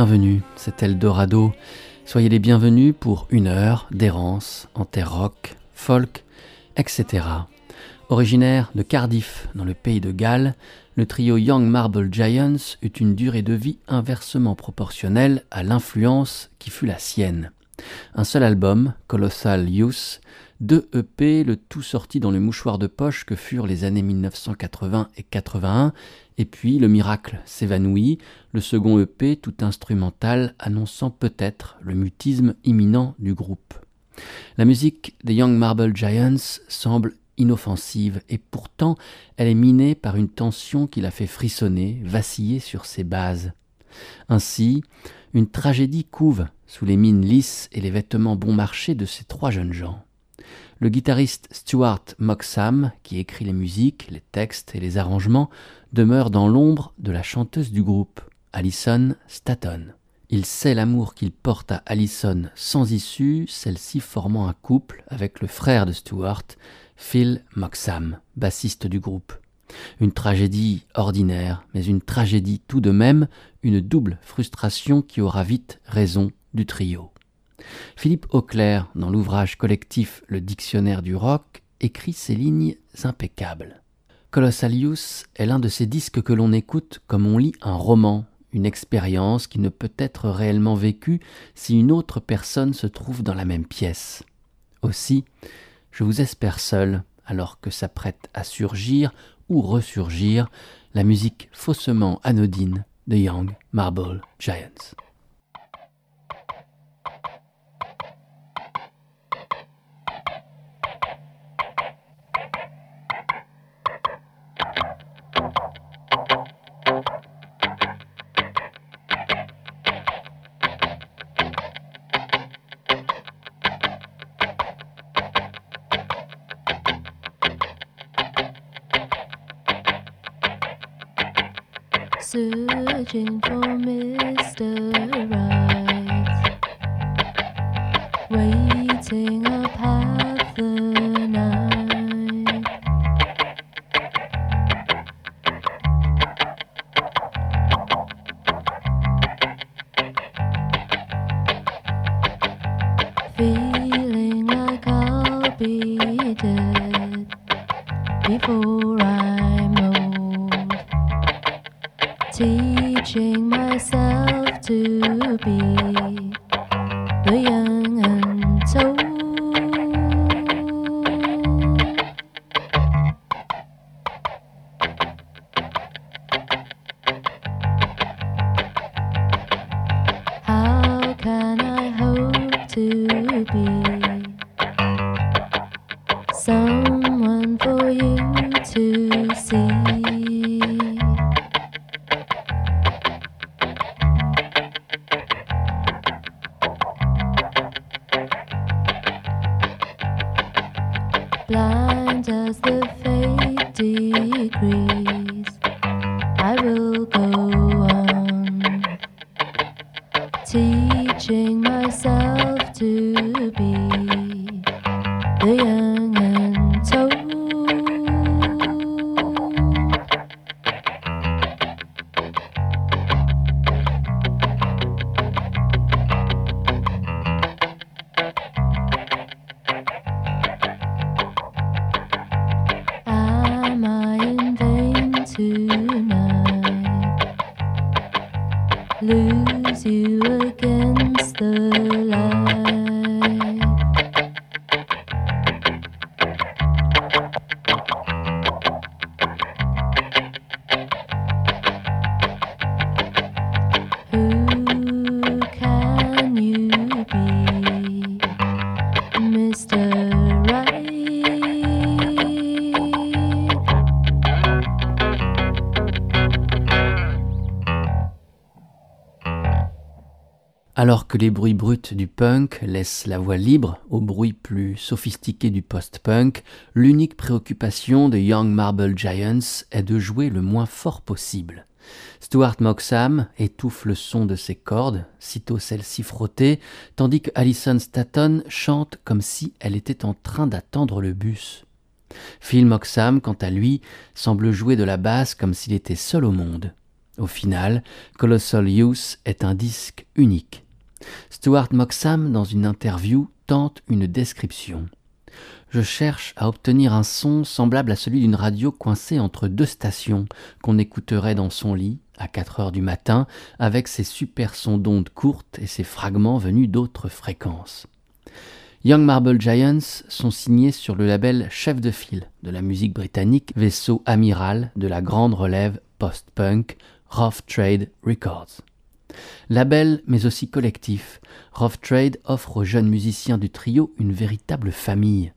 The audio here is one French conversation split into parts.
Bienvenus, c'est Eldorado. Soyez les bienvenus pour une heure d'errance en terre rock, folk, etc. Originaire de Cardiff, dans le pays de Galles, le trio Young Marble Giants eut une durée de vie inversement proportionnelle à l'influence qui fut la sienne. Un seul album, Colossal Youth, deux EP, le tout sorti dans le mouchoir de poche que furent les années 1980 et 81, et puis le miracle s'évanouit, le second EP tout instrumental annonçant peut-être le mutisme imminent du groupe. La musique des Young Marble Giants semble inoffensive et pourtant elle est minée par une tension qui la fait frissonner, vaciller sur ses bases. Ainsi, une tragédie couve sous les mines lisses et les vêtements bon marché de ces trois jeunes gens. Le guitariste Stuart Moxham, qui écrit les musiques, les textes et les arrangements, demeure dans l'ombre de la chanteuse du groupe, Alison Staton. Il sait l'amour qu'il porte à Alison sans issue, celle-ci formant un couple avec le frère de Stuart, Phil Moxham, bassiste du groupe. Une tragédie ordinaire, mais une tragédie tout de même, une double frustration qui aura vite raison du trio. Philippe Auclair, dans l'ouvrage collectif Le dictionnaire du rock, écrit ces lignes impeccables. Colossalius est l'un de ces disques que l'on écoute comme on lit un roman, une expérience qui ne peut être réellement vécue si une autre personne se trouve dans la même pièce. Aussi, je vous espère seul, alors que s'apprête à surgir ou ressurgir la musique faussement anodine de Young Marble Giants. Les bruits bruts du punk laissent la voie libre aux bruits plus sophistiqués du post-punk, l'unique préoccupation de Young Marble Giants est de jouer le moins fort possible. Stuart Moxham étouffe le son de ses cordes, sitôt celles-ci frottées, tandis que Alison Staton chante comme si elle était en train d'attendre le bus. Phil Moxham, quant à lui, semble jouer de la basse comme s'il était seul au monde. Au final, Colossal Youth est un disque unique. Stuart Moxham, dans une interview, tente une description. Je cherche à obtenir un son semblable à celui d'une radio coincée entre deux stations qu'on écouterait dans son lit à 4 heures du matin avec ses super sons d'ondes courtes et ses fragments venus d'autres fréquences. Young Marble Giants sont signés sur le label chef de file de la musique britannique, vaisseau amiral de la grande relève post-punk Rough Trade Records. Label mais aussi collectif, Rough Trade offre aux jeunes musiciens du trio une véritable famille.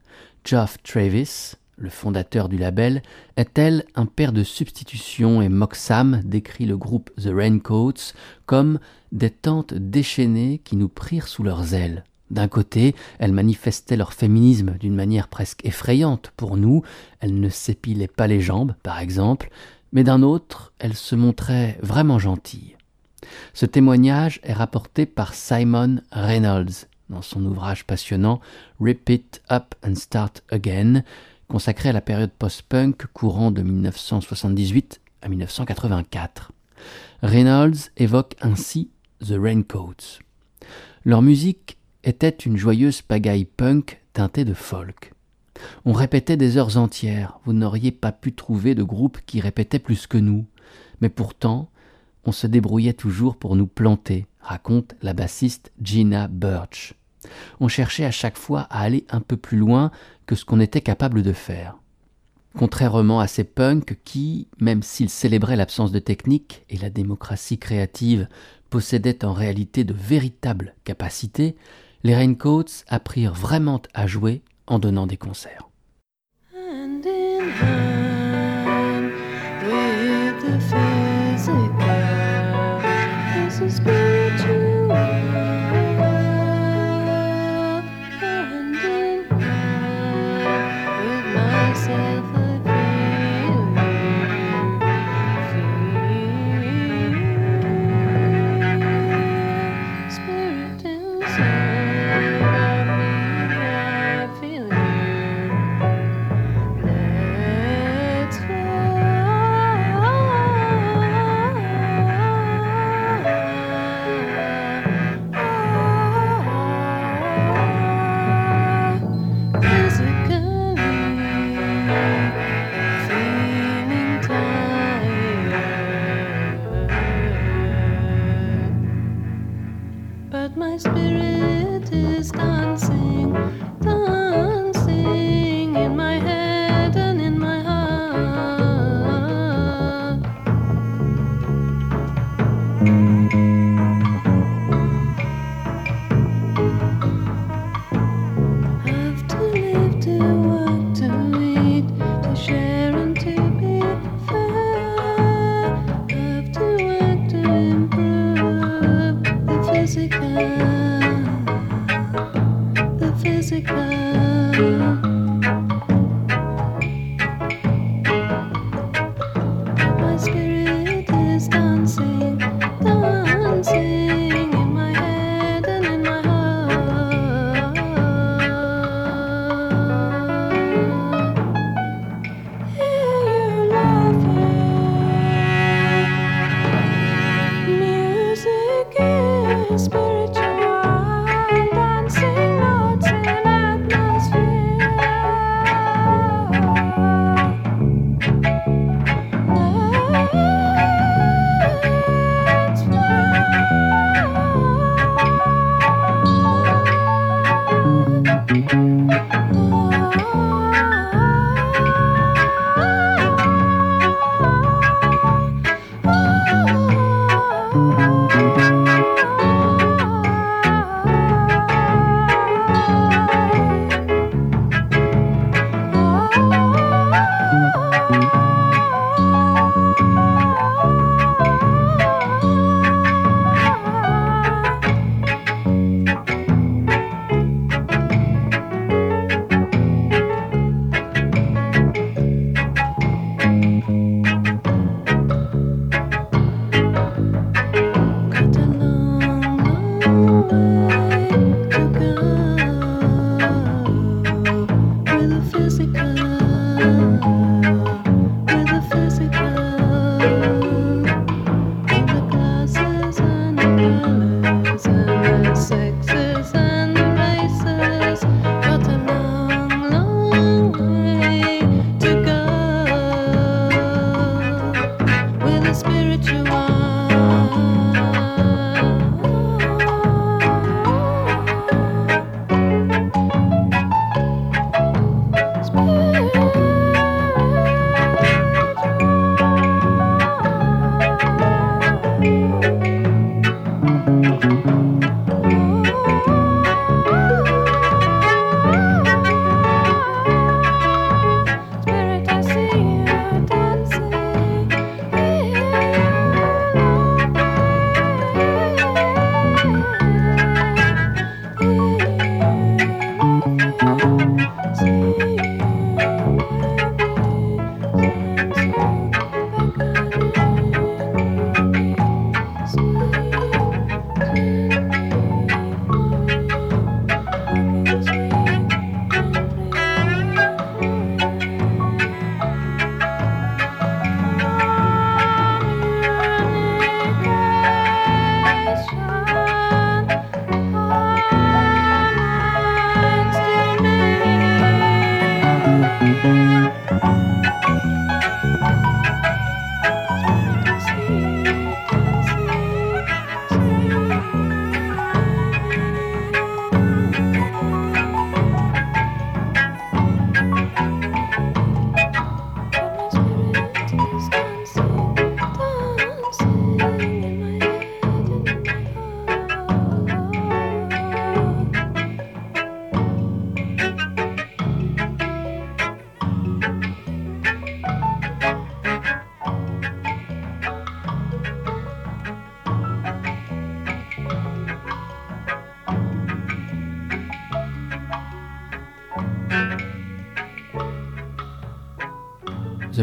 Geoff Travis, le fondateur du label, est-elle un père de substitution et Moxham décrit le groupe The Raincoats comme des tantes déchaînées qui nous prirent sous leurs ailes. D'un côté, elles manifestaient leur féminisme d'une manière presque effrayante pour nous, elles ne s'épilaient pas les jambes, par exemple, mais d'un autre, elles se montraient vraiment gentilles. Ce témoignage est rapporté par Simon Reynolds dans son ouvrage passionnant Repeat Up and Start Again, consacré à la période post-punk courant de 1978 à 1984. Reynolds évoque ainsi The Raincoats. Leur musique était une joyeuse pagaille punk teintée de folk. On répétait des heures entières, vous n'auriez pas pu trouver de groupe qui répétait plus que nous, mais pourtant, on se débrouillait toujours pour nous planter, raconte la bassiste Gina Birch. On cherchait à chaque fois à aller un peu plus loin que ce qu'on était capable de faire. Contrairement à ces punks qui, même s'ils célébraient l'absence de technique et la démocratie créative, possédaient en réalité de véritables capacités, les Raincoats apprirent vraiment à jouer en donnant des concerts.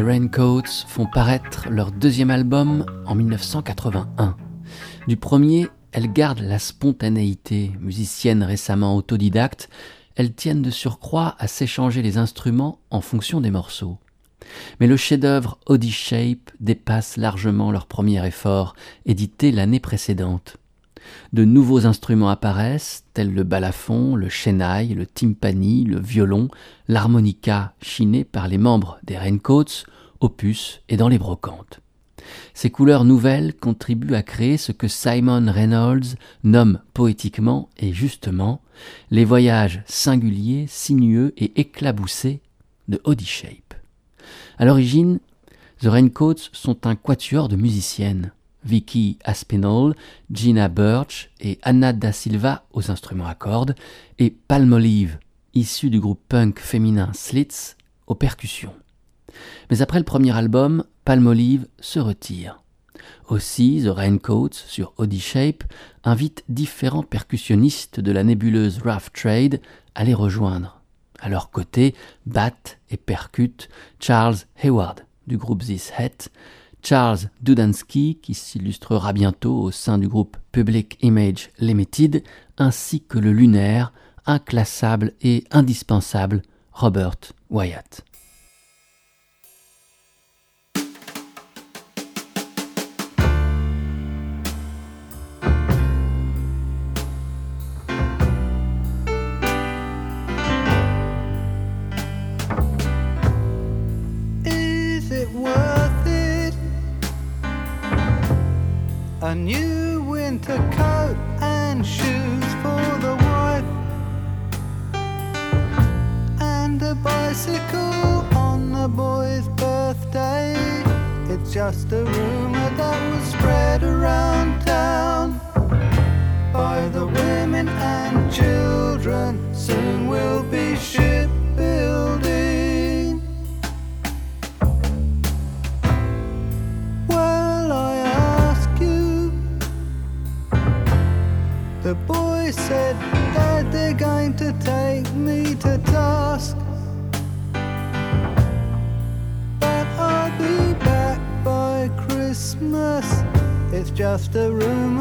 The Raincoats font paraître leur deuxième album en 1981. Du premier, elles gardent la spontanéité. Musiciennes récemment autodidactes, elles tiennent de surcroît à s'échanger les instruments en fonction des morceaux. Mais le chef-d'œuvre Oddie Shape dépasse largement leur premier effort, édité l'année précédente. De nouveaux instruments apparaissent, tels le balafon, le shenaï, le timpani, le violon, l'harmonica chiné par les membres des Raincoats, opus et dans les brocantes. Ces couleurs nouvelles contribuent à créer ce que Simon Reynolds nomme poétiquement et justement les voyages singuliers, sinueux et éclaboussés de Oddie Shape. À l'origine, The Raincoats sont un quatuor de musiciennes. Vicky Aspinall, Gina Birch et Anna Da Silva aux instruments à cordes, et Palmolive, issue du groupe punk féminin Slits, aux percussions. Mais après le premier album, Palmolive se retire. Aussi, The Raincoats, sur Shape, invite différents percussionnistes de la nébuleuse Rough Trade à les rejoindre. À leur côté, battent et percutent Charles Hayward du groupe This Hat, Charles Dudansky, qui s'illustrera bientôt au sein du groupe Public Image Limited, ainsi que le lunaire, inclassable et indispensable Robert Wyatt. A new winter coat and shoes for the wife, and a bicycle on the boy's birthday. It's just a rumor that was spread around town by the women and children. Soon we'll be shipbuilding. Just a rumor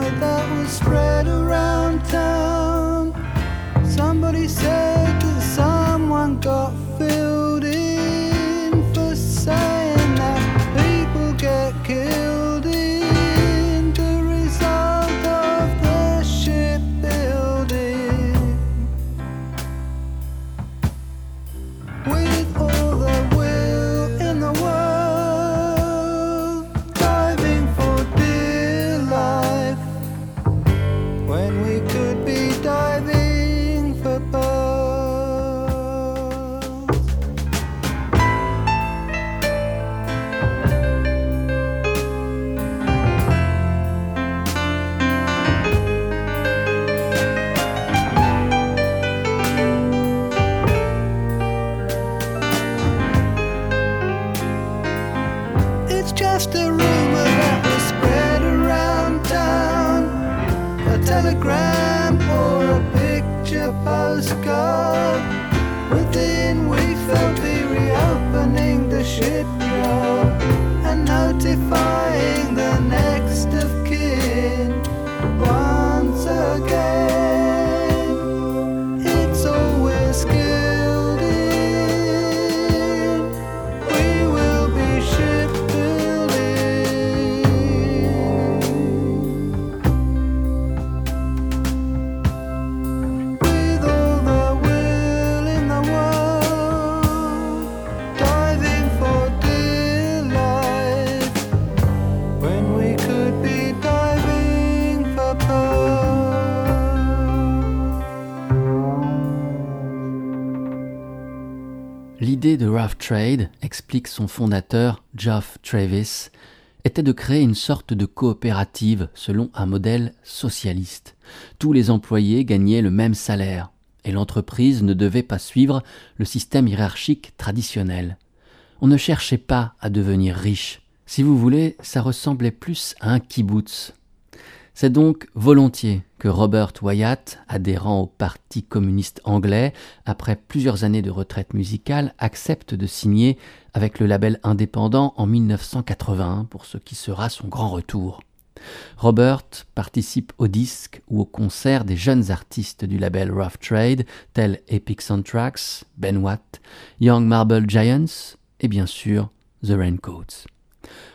de Rough Trade, explique son fondateur Geoff Travis, était de créer une sorte de coopérative selon un modèle socialiste. Tous les employés gagnaient le même salaire, et l'entreprise ne devait pas suivre le système hiérarchique traditionnel. On ne cherchait pas à devenir riche. Si vous voulez, ça ressemblait plus à un kibbutz. C'est donc volontiers Robert Wyatt, adhérent au Parti communiste anglais, après plusieurs années de retraite musicale, accepte de signer avec le label indépendant en 1981 pour ce qui sera son grand retour. Robert participe au disque ou au concert des jeunes artistes du label Rough Trade, tels Epic Soundtracks, Ben Watt, Young Marble Giants et bien sûr The Raincoats.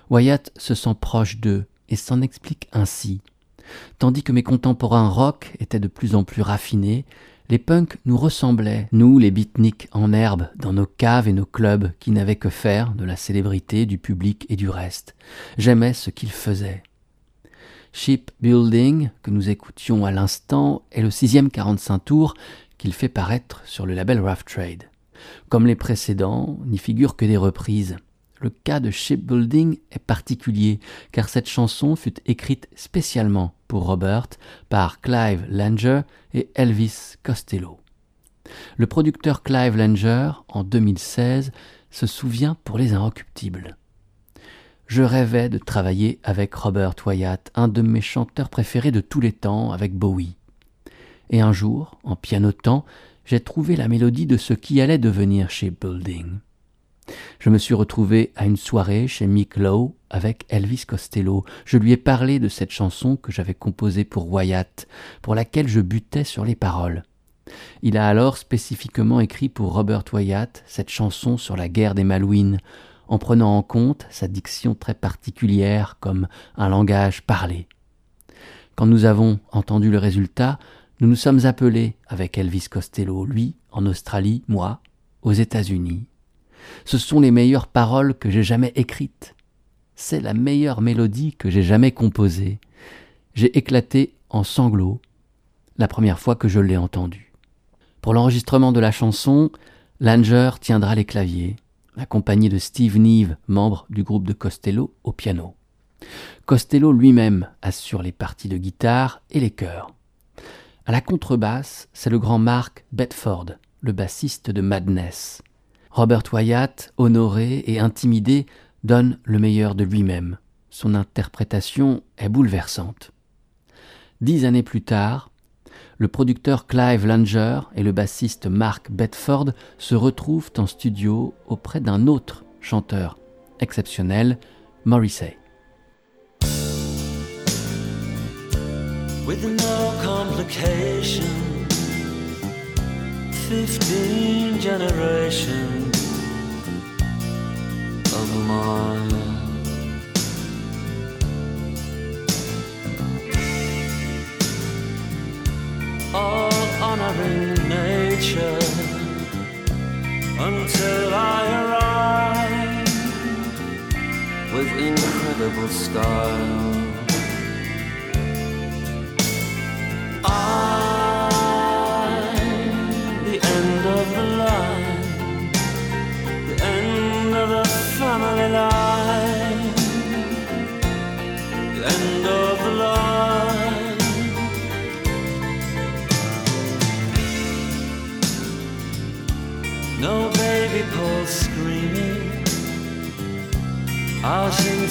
Wyatt se sent proche d'eux et s'en explique ainsi. Tandis que mes contemporains rock étaient de plus en plus raffinés, les punks nous ressemblaient, nous les beatniks en herbe, dans nos caves et nos clubs qui n'avaient que faire de la célébrité, du public et du reste. J'aimais ce qu'ils faisaient. Shipbuilding, que nous écoutions à l'instant, est le sixième 45 tours qu'il fait paraître sur le label Rough Trade. Comme les précédents, n'y figurent que des reprises. Le cas de Shipbuilding est particulier, car cette chanson fut écrite spécialement pour Robert par Clive Langer et Elvis Costello. Le producteur Clive Langer, en 2016, se souvient pour les inrecuptibles je rêvais de travailler avec Robert Wyatt, un de mes chanteurs préférés de tous les temps, avec Bowie. Et un jour, en pianotant, j'ai trouvé la mélodie de ce qui allait devenir chez Building. Je me suis retrouvé à une soirée chez Mick Lowe avec Elvis Costello. Je lui ai parlé de cette chanson que j'avais composée pour Wyatt, pour laquelle je butais sur les paroles. Il a alors spécifiquement écrit pour Robert Wyatt cette chanson sur la guerre des Malouines, en prenant en compte sa diction très particulière comme un langage parlé. Quand nous avons entendu le résultat, nous nous sommes appelés avec Elvis Costello, lui en Australie, moi aux États-Unis. Ce sont les meilleures paroles que j'ai jamais écrites. C'est la meilleure mélodie que j'ai jamais composée. J'ai éclaté en sanglots la première fois que je l'ai entendue. Pour l'enregistrement de la chanson, Langer tiendra les claviers accompagné de Steve Neve, membre du groupe de Costello, au piano. Costello lui-même assure les parties de guitare et les chœurs. À la contrebasse, c'est le grand Mark Bedford, le bassiste de Madness. Robert Wyatt, honoré et intimidé, donne le meilleur de lui-même. Son interprétation est bouleversante. Dix années plus tard, le producteur Clive Langer et le bassiste Mark Bedford se retrouvent en studio auprès d'un autre chanteur exceptionnel, Morrissey. Complication, 15 generations of mine. all honoring nature until I arrive with incredible style.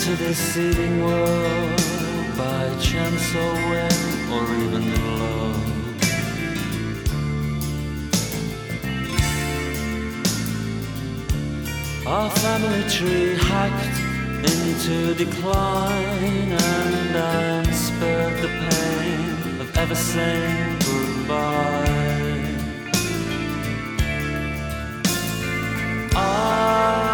Into the seething world by chance or when or even love. Our family tree hacked into decline, and I'm spared the pain of ever saying goodbye. I'm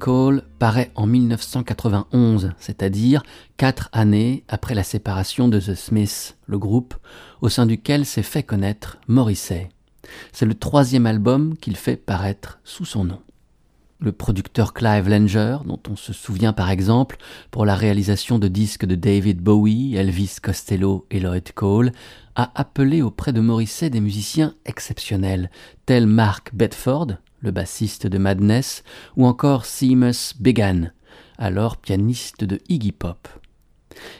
Call paraît en 1991, c'est-à-dire quatre années après la séparation de The Smiths, le groupe au sein duquel s'est fait connaître Morrissey. C'est le troisième album qu'il fait paraître sous son nom. Le producteur Clive Langer, dont on se souvient par exemple pour la réalisation de disques de David Bowie, Elvis Costello et Lloyd Cole, a appelé auprès de Morrissey des musiciens exceptionnels, tels Mark Bedford, le bassiste de Madness, ou encore Seamus Began, alors pianiste de Iggy Pop.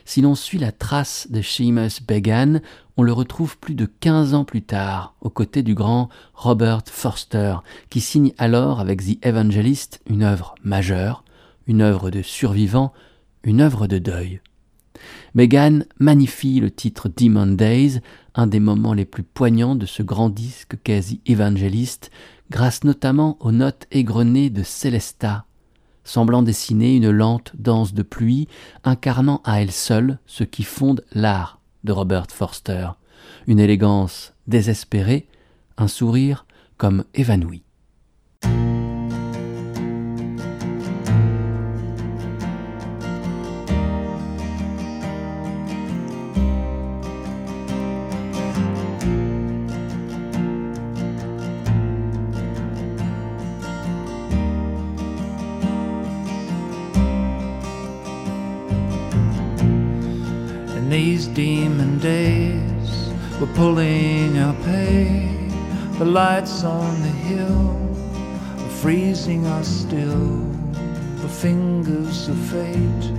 Si l'on suit la trace de Seamus Began, on le retrouve plus de 15 ans plus tard, aux côtés du grand Robert Forster, qui signe alors avec The Evangelist une œuvre majeure, une œuvre de survivant, une œuvre de deuil. Megan magnifie le titre Demon Days, un des moments les plus poignants de ce grand disque qu'est The Evangelist, grâce notamment aux notes égrenées de Celesta, semblant dessiner une lente danse de pluie, incarnant à elle seule ce qui fonde l'art de Robert Forster, une élégance désespérée, un sourire comme évanoui. Demon days we're pulling our pay. The lights on the hill are freezing us still. The fingers of fate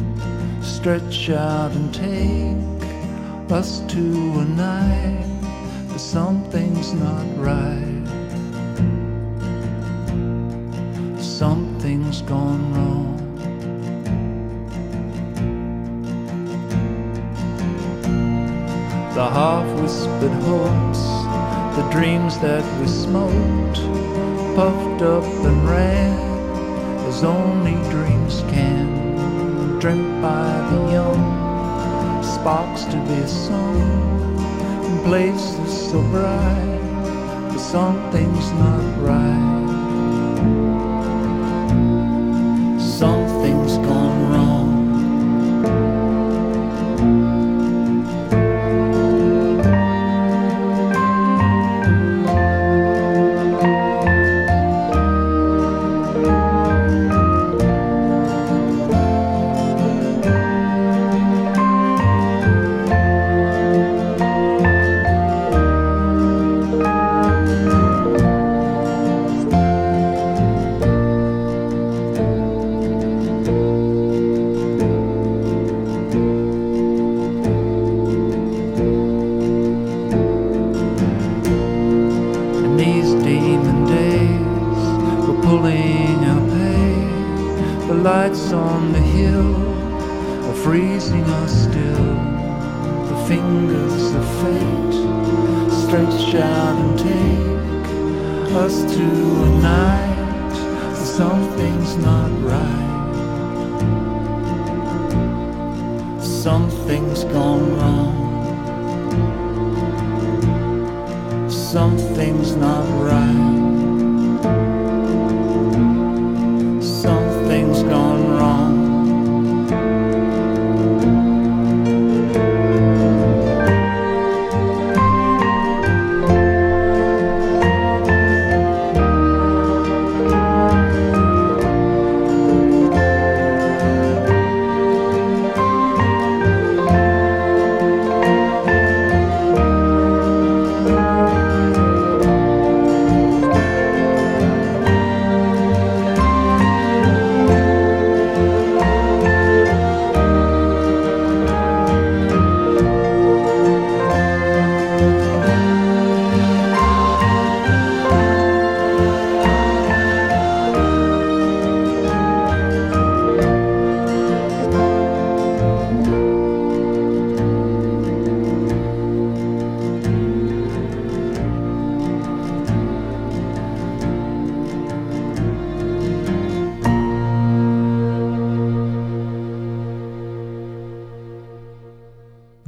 stretch out and take us to a night, but something's not right. Something's gone wrong. The half whispered hopes, the dreams that we smoked, puffed up and ran as only dreams can, dreamt by the young, sparks to be sung in places so bright, but something's not right.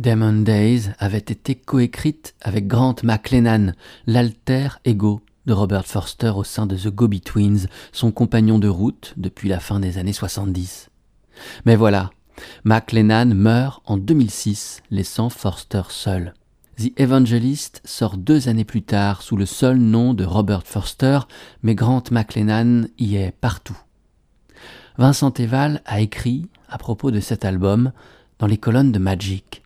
Demon Days avait été coécrite avec Grant McLennan, l'alter ego de Robert Forster au sein de The Gobi Twins, son compagnon de route depuis la fin des années 70. Mais voilà, Mac Lennan meurt en 2006, laissant Forster seul. The Evangelist sort deux années plus tard sous le seul nom de Robert Forster, mais Grant McLennan y est partout. Vincent Eval a écrit, à propos de cet album, dans les colonnes de Magic.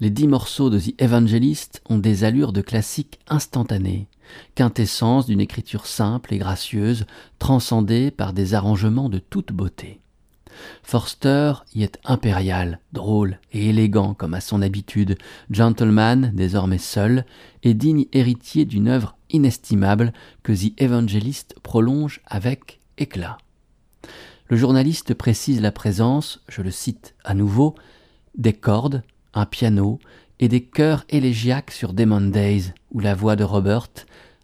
Les dix morceaux de The Evangelist ont des allures de classiques instantanés, quintessence d'une écriture simple et gracieuse, transcendée par des arrangements de toute beauté. Forster y est impérial, drôle et élégant comme à son habitude, gentleman désormais seul, et digne héritier d'une œuvre inestimable que The Evangelist prolonge avec éclat. Le journaliste précise la présence, je le cite à nouveau, des cordes, un piano et des chœurs élégiaques sur Demon Days, où la voix de Robert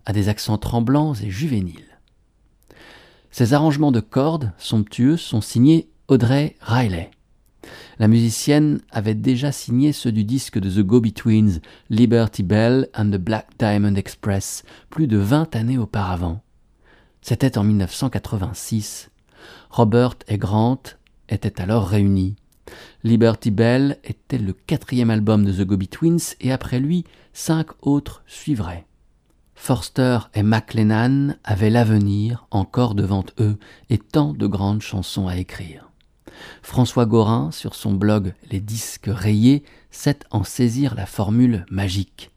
a des accents tremblants et juvéniles. Ces arrangements de cordes somptueux sont signés Audrey Riley. La musicienne avait déjà signé ceux du disque de The Go-Betweens, Liberty Bell and the Black Diamond Express, plus de vingt années auparavant. C'était en 1986. Robert et Grant étaient alors réunis. Liberty Bell était le quatrième album de The Go-Betweens et après lui, cinq autres suivraient. Forster et McLennan avaient l'avenir encore devant eux et tant de grandes chansons à écrire. François Gorin, sur son blog Les disques rayés, sait en saisir la formule magique.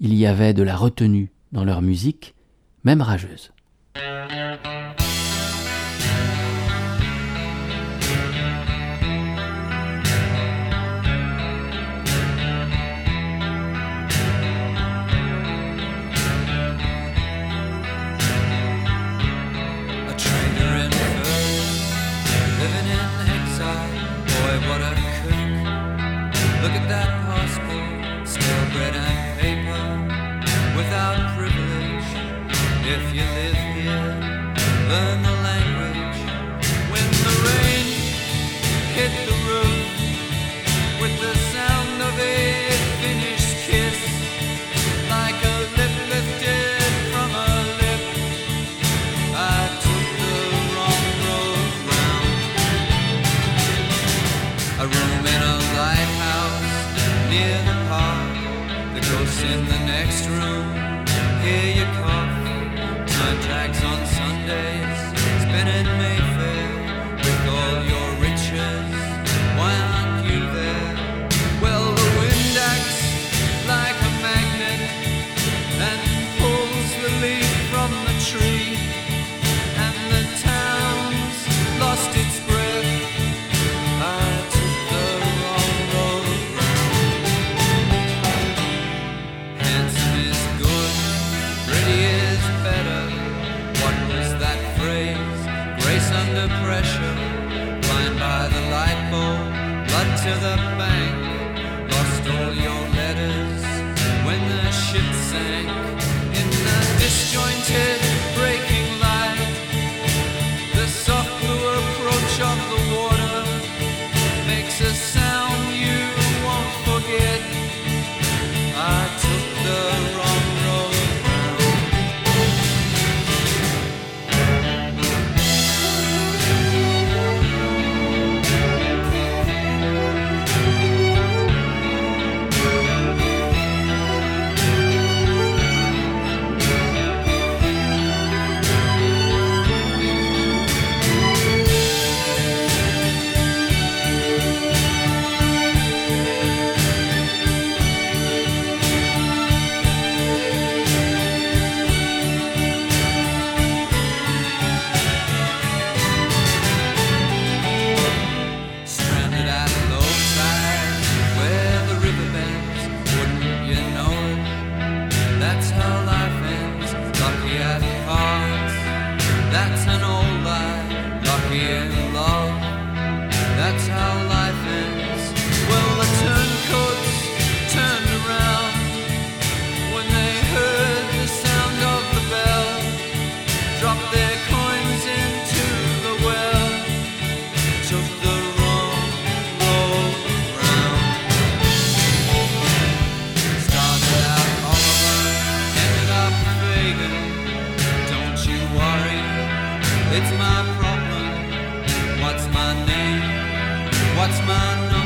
Il y avait de la retenue dans leur musique, même rageuse. Look at that passport, still bread and paper, without privilege. If you live here, learn sun.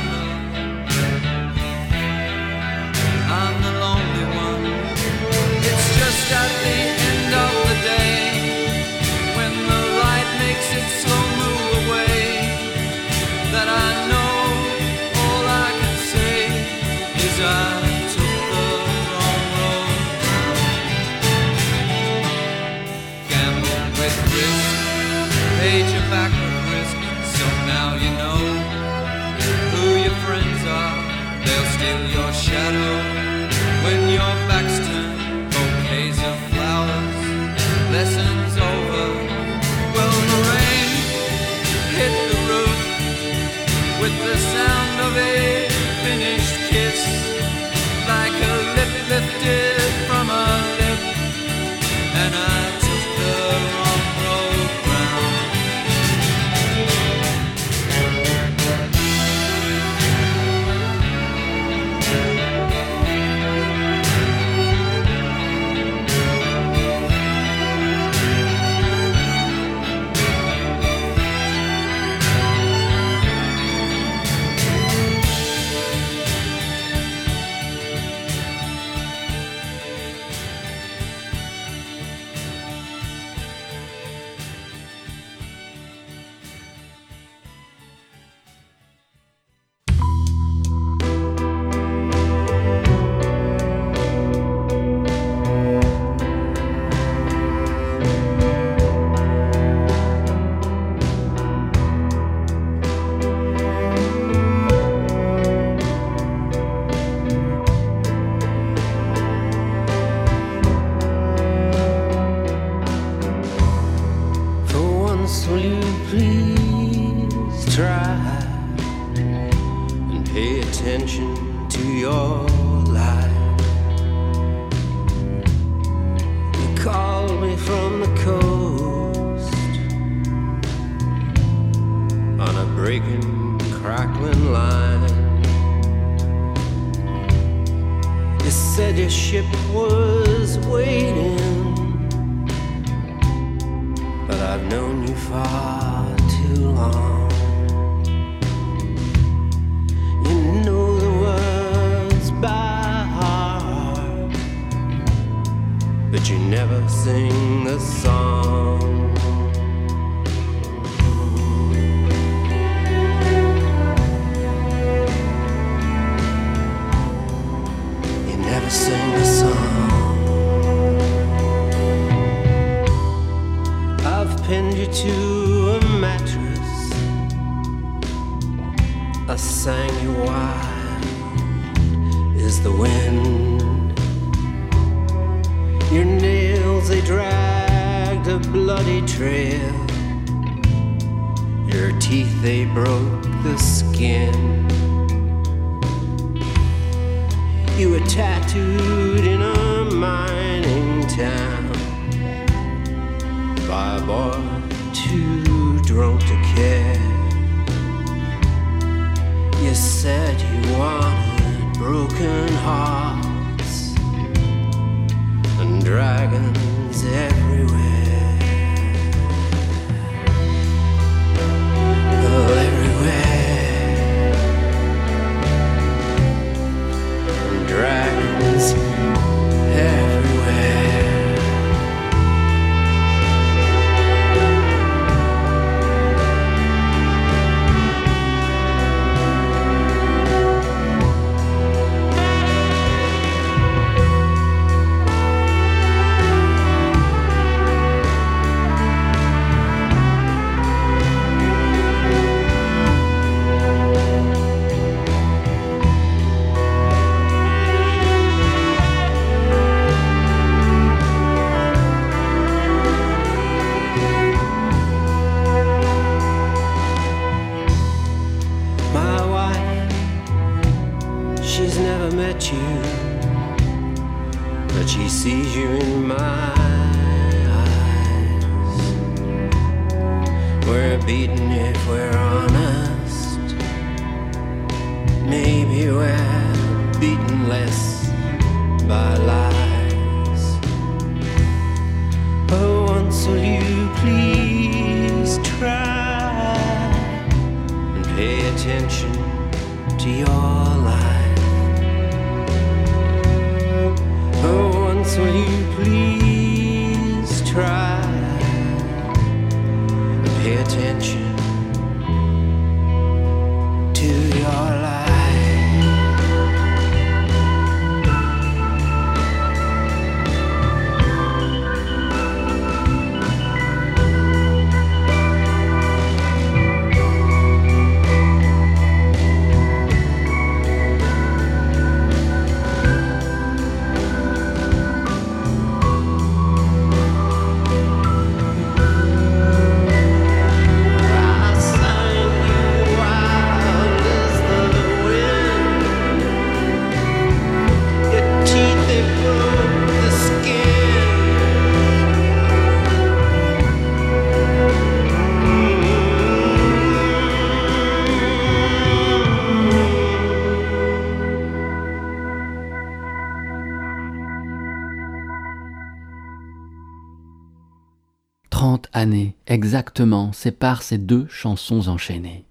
Exactement séparent ces deux chansons enchaînées.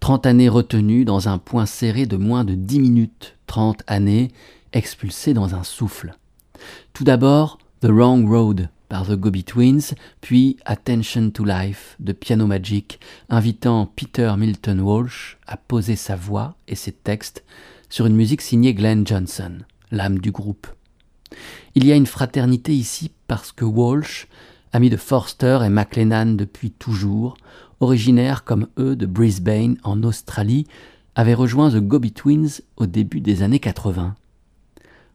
Trente années retenues dans un point serré de moins de dix minutes. Trente années expulsées dans un souffle. Tout d'abord, The Wrong Road par The Gobi Twins, puis Attention to Life de Piano Magic, invitant Peter Milton Walsh à poser sa voix et ses textes sur une musique signée Glenn Johnson, l'âme du groupe. Il y a une fraternité ici parce que Walsh, ami de Forster et McLennan depuis toujours, originaire comme eux de Brisbane en Australie, avait rejoint The Gobi Twins au début des années 80.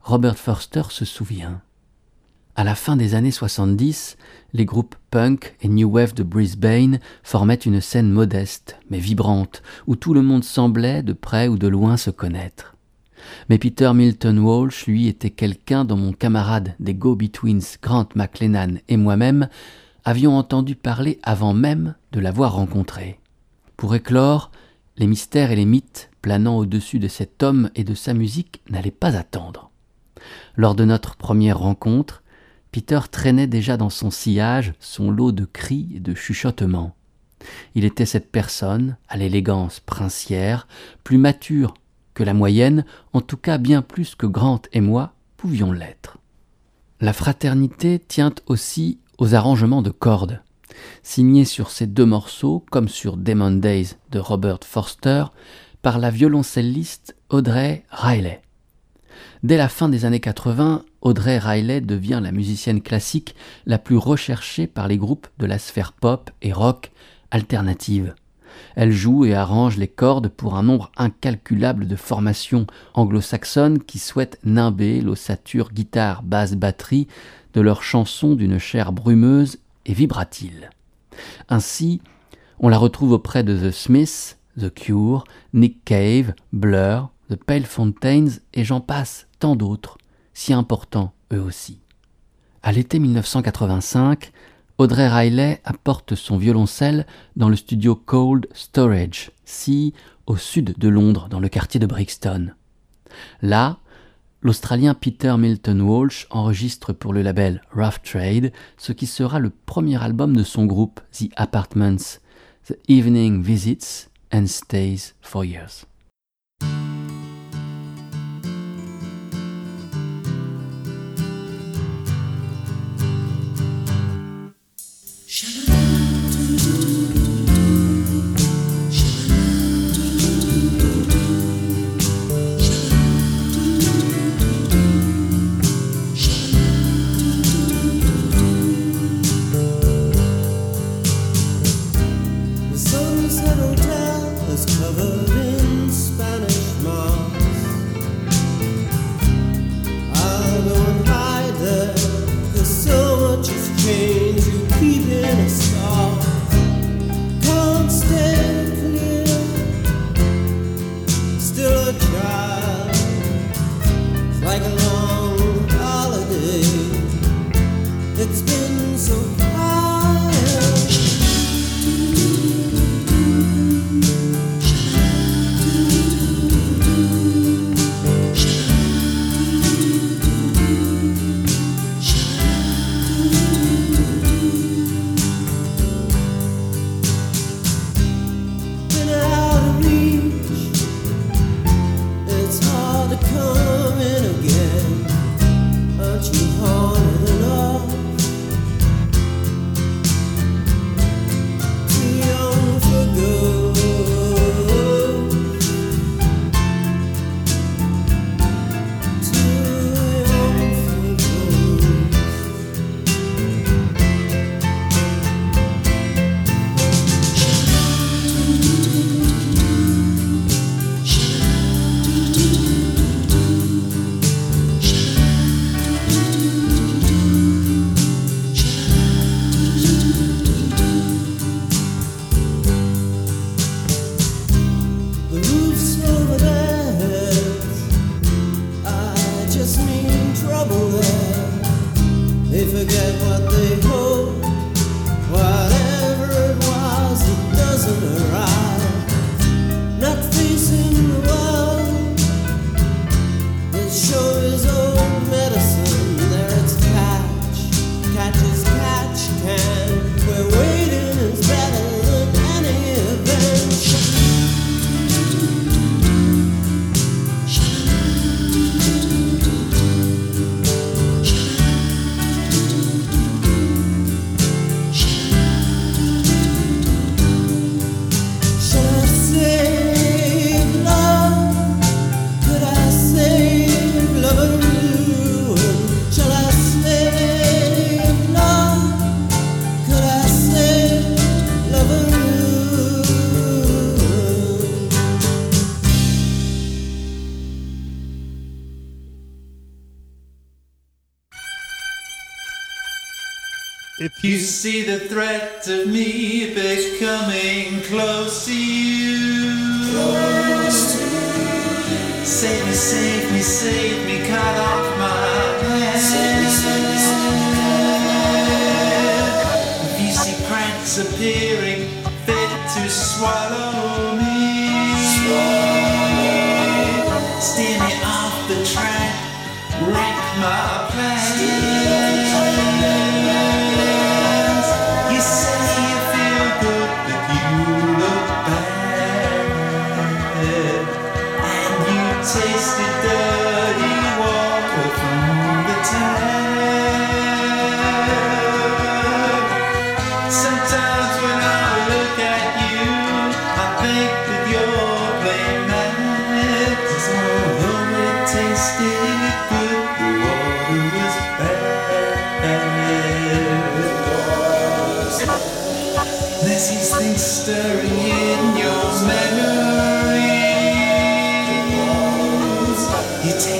Robert Forster se souvient. À la fin des années 70, les groupes punk et new wave de Brisbane formaient une scène modeste mais vibrante où tout le monde semblait de près ou de loin se connaître. Mais Peter Milton Walsh, lui, était quelqu'un dont mon camarade des Go-Betweens Grant McLennan et moi-même avions entendu parler avant même de l'avoir rencontré. Pour éclore, les mystères et les mythes planant au-dessus de cet homme et de sa musique n'allaient pas attendre. Lors de notre première rencontre, Peter traînait déjà dans son sillage son lot de cris et de chuchotements. Il était cette personne, à l'élégance princière, plus mature la moyenne, en tout cas bien plus que Grant et moi pouvions l'être. La fraternité tient aussi aux arrangements de cordes. Signés sur ces deux morceaux, comme sur Demon Days de Robert Forster, par la violoncelliste Audrey Riley. Dès la fin des années 80, Audrey Riley devient la musicienne classique la plus recherchée par les groupes de la sphère pop et rock alternative. Elle joue et arrange les cordes pour un nombre incalculable de formations anglo-saxonnes qui souhaitent nimber l'ossature guitare, basse, batterie de leurs chansons d'une chair brumeuse et vibratile. Ainsi, on la retrouve auprès de The Smiths, The Cure, Nick Cave, Blur, The Pale Fountains et j'en passe tant d'autres, si importants eux aussi. À l'été 1985, Audrey Riley apporte son violoncelle dans le studio Cold Storage, si au sud de Londres, dans le quartier de Brixton. Là, l'Australien Peter Milton Walsh enregistre pour le label Rough Trade ce qui sera le premier album de son groupe The Apartments, The Evening Visits and Stays for Years. You take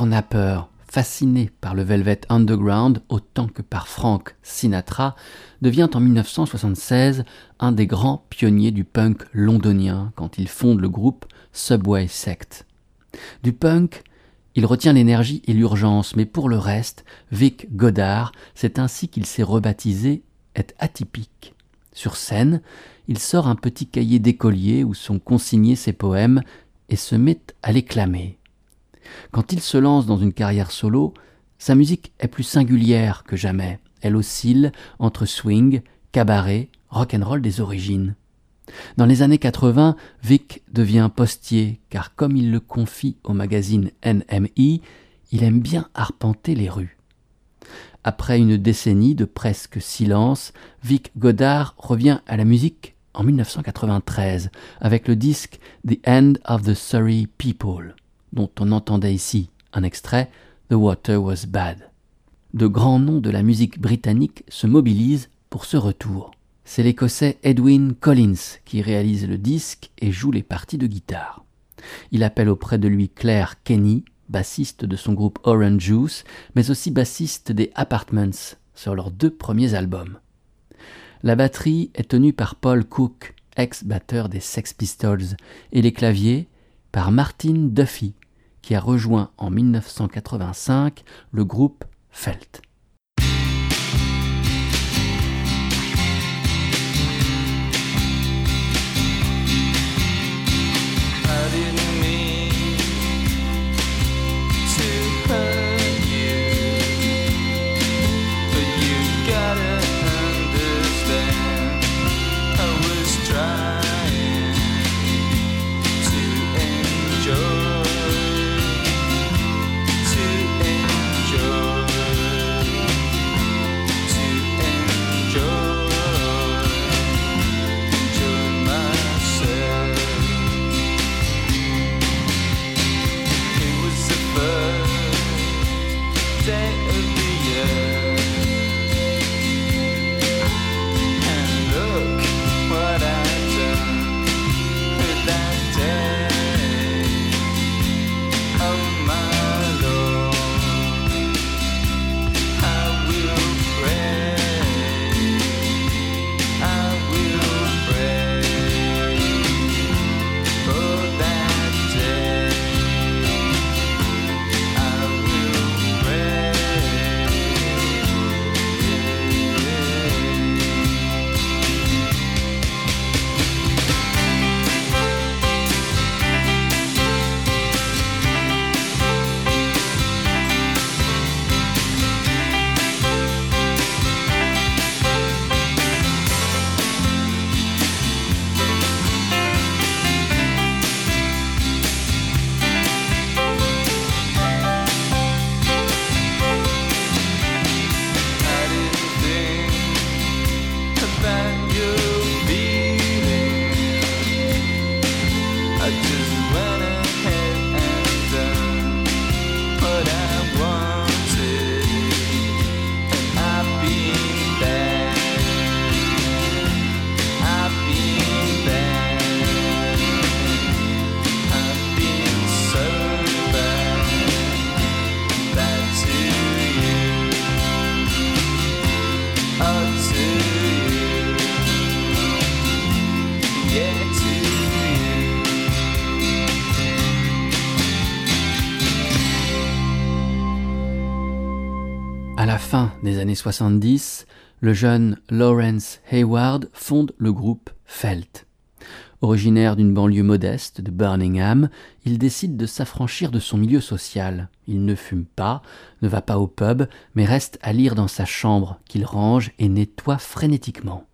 Napper, fasciné par le Velvet Underground autant que par Frank Sinatra, devient en 1976 un des grands pionniers du punk londonien quand il fonde le groupe Subway Sect. Du punk, il retient l'énergie et l'urgence, mais pour le reste, Vic Godard, c'est ainsi qu'il s'est rebaptisé, est atypique. Sur scène, il sort un petit cahier d'écolier où sont consignés ses poèmes et se met à les clamer. Quand il se lance dans une carrière solo, sa musique est plus singulière que jamais. Elle oscille entre swing, cabaret, rock'n'roll des origines. Dans les années 80, Vic devient postier, car comme il le confie au magazine NME, il aime bien arpenter les rues. Après une décennie de presque silence, Vic Godard revient à la musique en 1993 avec le disque The End of the Surrey People, dont on entendait ici un extrait The Water Was Bad. De grands noms de la musique britannique se mobilisent pour ce retour. C'est l'Écossais Edwin Collins qui réalise le disque et joue les parties de guitare. Il appelle auprès de lui Claire Kenny, bassiste de son groupe Orange Juice, mais aussi bassiste des Apartments sur leurs deux premiers albums. La batterie est tenue par Paul Cook, ex-batteur des Sex Pistols, et les claviers par Martin Duffy, qui a rejoint en 1985 le groupe Felt. Années 70, le jeune Lawrence Hayward fonde le groupe Felt. Originaire d'une banlieue modeste de Birmingham, il décide de s'affranchir de son milieu social. Il ne fume pas, ne va pas au pub, mais reste à lire dans sa chambre, qu'il range et nettoie frénétiquement.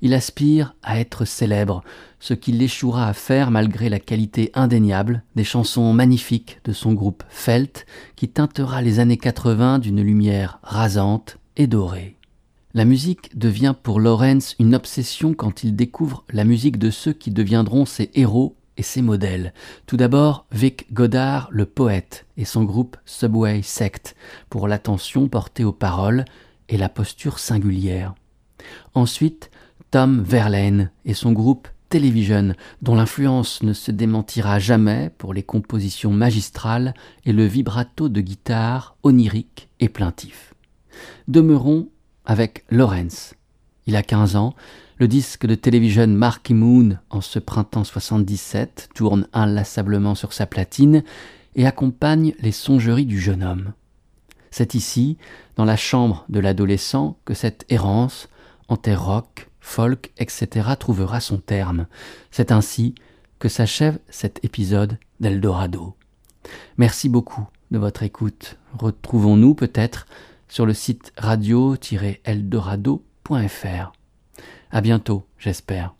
Il aspire à être célèbre, ce qu'il échouera à faire malgré la qualité indéniable des chansons magnifiques de son groupe Felt, qui teintera les années 80 d'une lumière rasante et dorée. La musique devient pour Lawrence une obsession quand il découvre la musique de ceux qui deviendront ses héros et ses modèles. Tout d'abord, Vic Godard, le poète, et son groupe Subway Sect, pour l'attention portée aux paroles et la posture singulière. Ensuite, Tom Verlaine et son groupe Television, dont l'influence ne se démentira jamais pour les compositions magistrales et le vibrato de guitare onirique et plaintif. Demeurons avec Lawrence. Il a 15 ans, le disque de Television Marky Moon en ce printemps 77 tourne inlassablement sur sa platine et accompagne les songeries du jeune homme. C'est ici, dans la chambre de l'adolescent, que cette errance, entre rock, folk, etc., trouvera son terme. C'est ainsi que s'achève cet épisode d'Eldorado. Merci beaucoup de votre écoute. Retrouvons-nous peut-être sur le site radio-eldorado.fr. À bientôt, j'espère.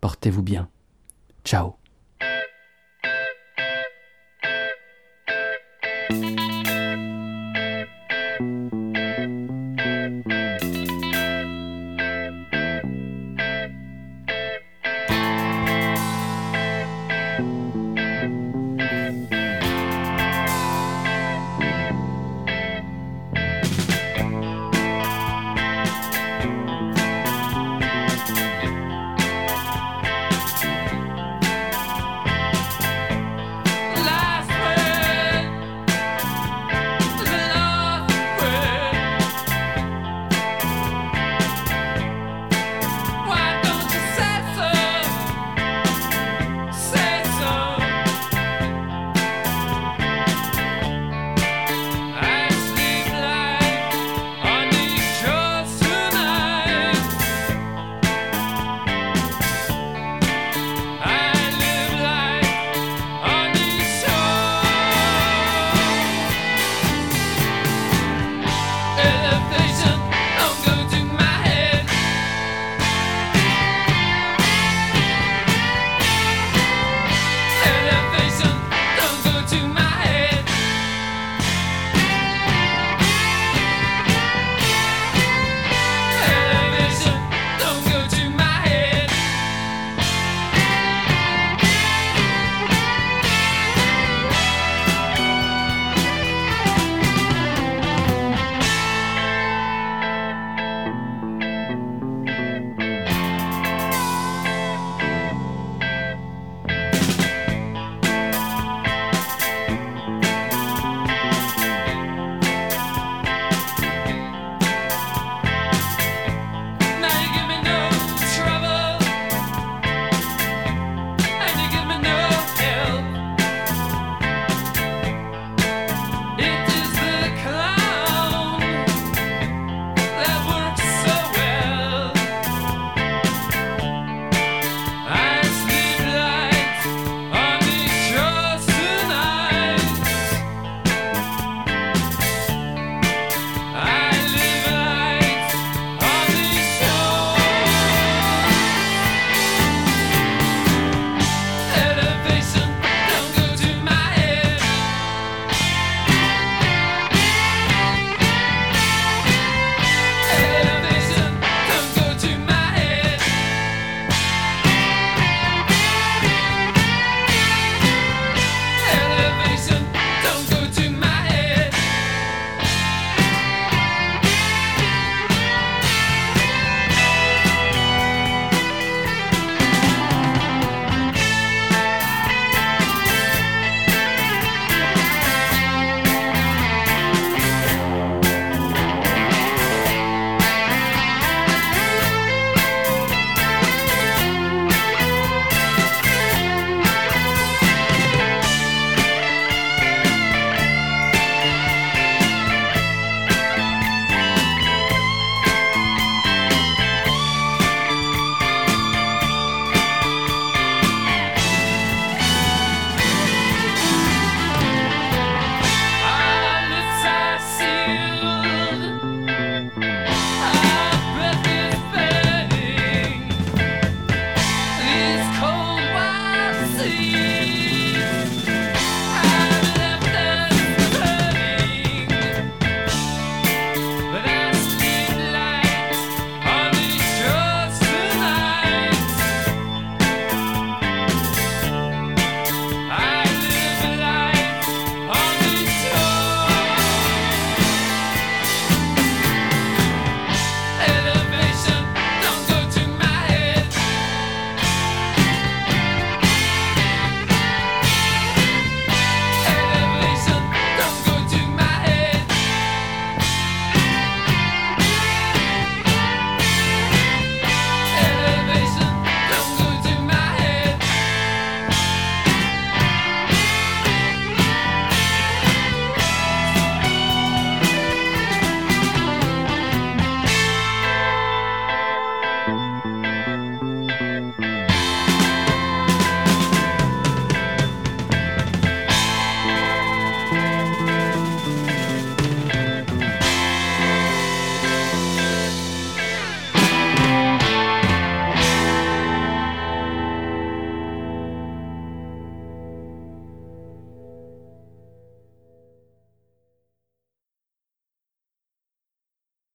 Portez-vous bien. Ciao.